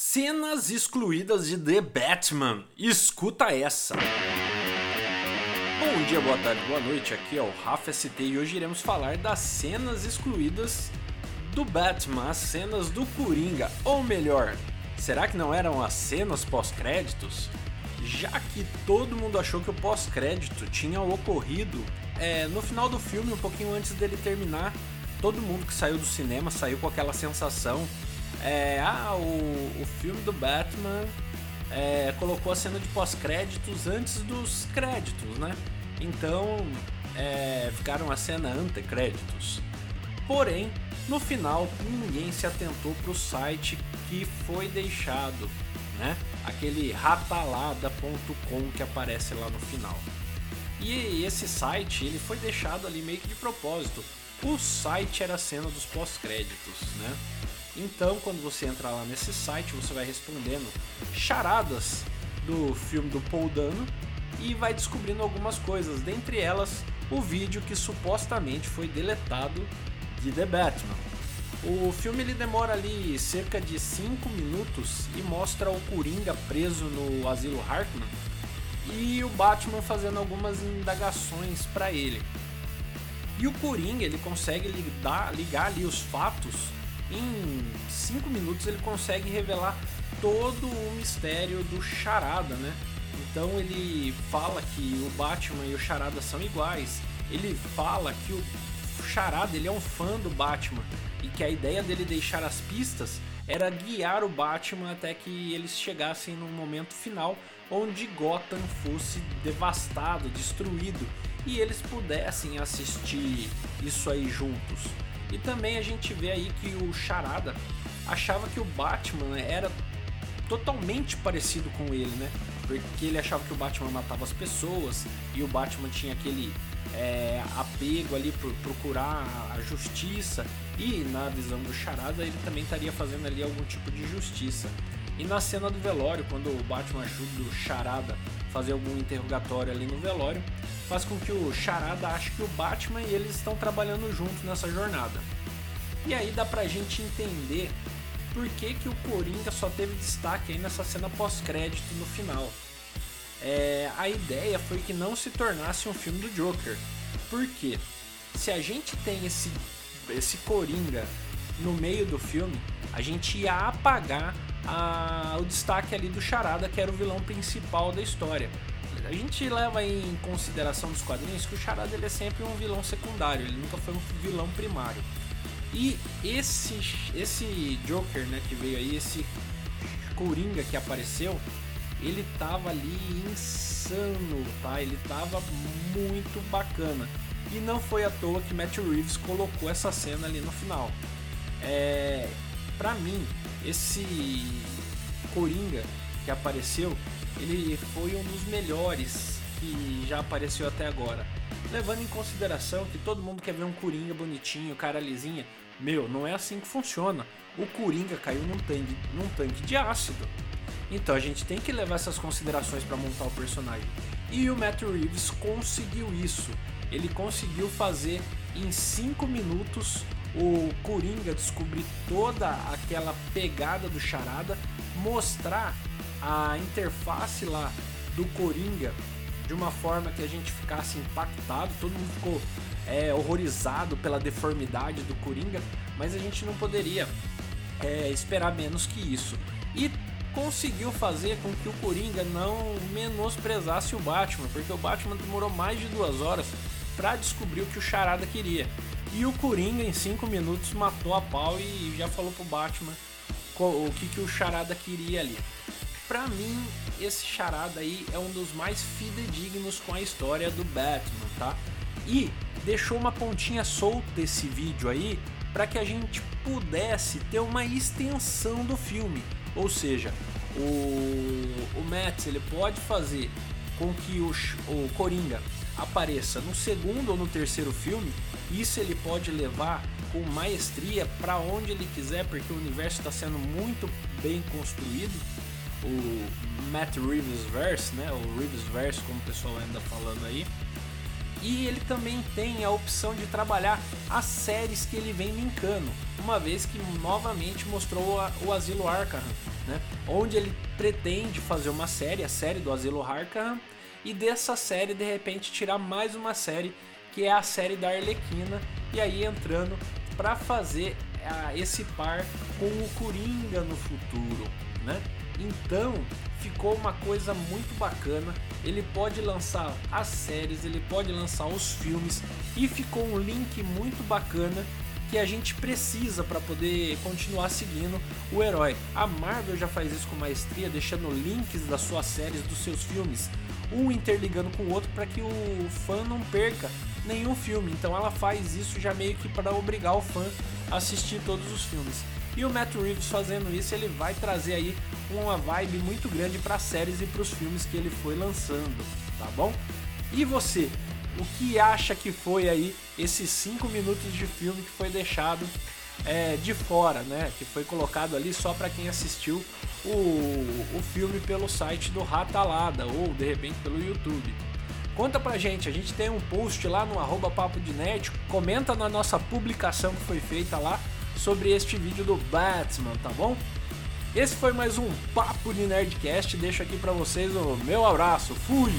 Cenas excluídas de The Batman. Escuta essa. Bom dia, boa tarde, boa noite. Aqui é o Rafa ST e hoje iremos falar das cenas excluídas do Batman, as cenas do Coringa, ou melhor, será que não eram as cenas pós-créditos? Já que todo mundo achou que o pós-crédito tinha ocorrido é, no final do filme, um pouquinho antes dele terminar, todo mundo que saiu do cinema saiu com aquela sensação é, ah, o, o filme do Batman é, colocou a cena de pós-créditos antes dos créditos, né? Então é, ficaram a cena ante-créditos. Porém, no final ninguém se atentou para o site que foi deixado, né? Aquele ratalada.com que aparece lá no final. E esse site ele foi deixado ali meio que de propósito. O site era a cena dos pós-créditos, né? Então, quando você entrar lá nesse site, você vai respondendo charadas do filme do Paul Dano e vai descobrindo algumas coisas, dentre elas o vídeo que supostamente foi deletado de The Batman. O filme ele demora ali cerca de 5 minutos e mostra o Coringa preso no asilo Hartman e o Batman fazendo algumas indagações para ele. E o Coringa ele consegue ligar, ligar ali os fatos em 5 minutos ele consegue revelar todo o mistério do Charada, né? Então ele fala que o Batman e o Charada são iguais. Ele fala que o Charada ele é um fã do Batman e que a ideia dele deixar as pistas era guiar o Batman até que eles chegassem num momento final onde Gotham fosse devastado, destruído e eles pudessem assistir isso aí juntos. E também a gente vê aí que o Charada achava que o Batman era totalmente parecido com ele, né? Porque ele achava que o Batman matava as pessoas e o Batman tinha aquele é, apego ali por procurar a justiça e na visão do Charada ele também estaria fazendo ali algum tipo de justiça. E na cena do velório, quando o Batman ajuda o Charada a fazer algum interrogatório ali no velório, faz com que o Charada ache que o Batman e eles estão trabalhando juntos nessa jornada. E aí dá pra gente entender por que, que o Coringa só teve destaque aí nessa cena pós-crédito no final. É, a ideia foi que não se tornasse um filme do Joker. Por quê? Se a gente tem esse, esse Coringa no meio do filme, a gente ia apagar a, o destaque ali do Charada, que era o vilão principal da história. A gente leva em consideração nos quadrinhos que o Charada ele é sempre um vilão secundário, ele nunca foi um vilão primário. E esse, esse Joker né, que veio aí, esse Coringa que apareceu, ele tava ali insano, tá? Ele tava muito bacana. E não foi à toa que Matt Reeves colocou essa cena ali no final. É, para mim, esse Coringa que apareceu, ele foi um dos melhores que já apareceu até agora. Levando em consideração que todo mundo quer ver um Coringa bonitinho, cara lisinha. Meu, não é assim que funciona. O Coringa caiu num tanque, num tanque de ácido. Então a gente tem que levar essas considerações para montar o personagem. E o Matt Reeves conseguiu isso. Ele conseguiu fazer em 5 minutos o Coringa descobrir toda aquela pegada do Charada, mostrar a interface lá do Coringa de uma forma que a gente ficasse impactado, todo mundo ficou é, horrorizado pela deformidade do Coringa, mas a gente não poderia é, esperar menos que isso. E conseguiu fazer com que o Coringa não menosprezasse o Batman, porque o Batman demorou mais de duas horas para descobrir o que o Charada queria. E o Coringa, em 5 minutos, matou a pau e já falou pro Batman o que, que o Charada queria ali. Pra mim, esse Charada aí é um dos mais fidedignos com a história do Batman, tá? E deixou uma pontinha solta esse vídeo aí para que a gente pudesse ter uma extensão do filme. Ou seja, o, o ele pode fazer com que o, o Coringa apareça no segundo ou no terceiro filme, isso ele pode levar com maestria para onde ele quiser, porque o universo está sendo muito bem construído. O Matt Reeves Verse, né? O Reeves Verse, como o pessoal anda falando aí. E ele também tem a opção de trabalhar as séries que ele vem linkando, uma vez que novamente mostrou o Asilo Arkham né? Onde ele pretende fazer uma série, a série do Asilo Arkham, e dessa série de repente tirar mais uma série que é a série da Arlequina e aí entrando para fazer ah, esse par com o Coringa no futuro, né? Então ficou uma coisa muito bacana. Ele pode lançar as séries, ele pode lançar os filmes e ficou um link muito bacana que a gente precisa para poder continuar seguindo o herói. A Marvel já faz isso com maestria, deixando links das suas séries, dos seus filmes, um interligando com o outro para que o fã não perca nenhum filme. Então ela faz isso já meio que para obrigar o fã a assistir todos os filmes. E o Matt Reeves fazendo isso, ele vai trazer aí uma vibe muito grande para as séries e para os filmes que ele foi lançando, tá bom? E você, o que acha que foi aí esses 5 minutos de filme que foi deixado é, de fora, né? Que foi colocado ali só para quem assistiu o, o filme pelo site do Ratalada ou de repente pelo YouTube. Conta pra gente, a gente tem um post lá no arroba papo de comenta na nossa publicação que foi feita lá sobre este vídeo do Batman, tá bom? Esse foi mais um Papo de Nerdcast, deixo aqui para vocês o meu abraço, fui!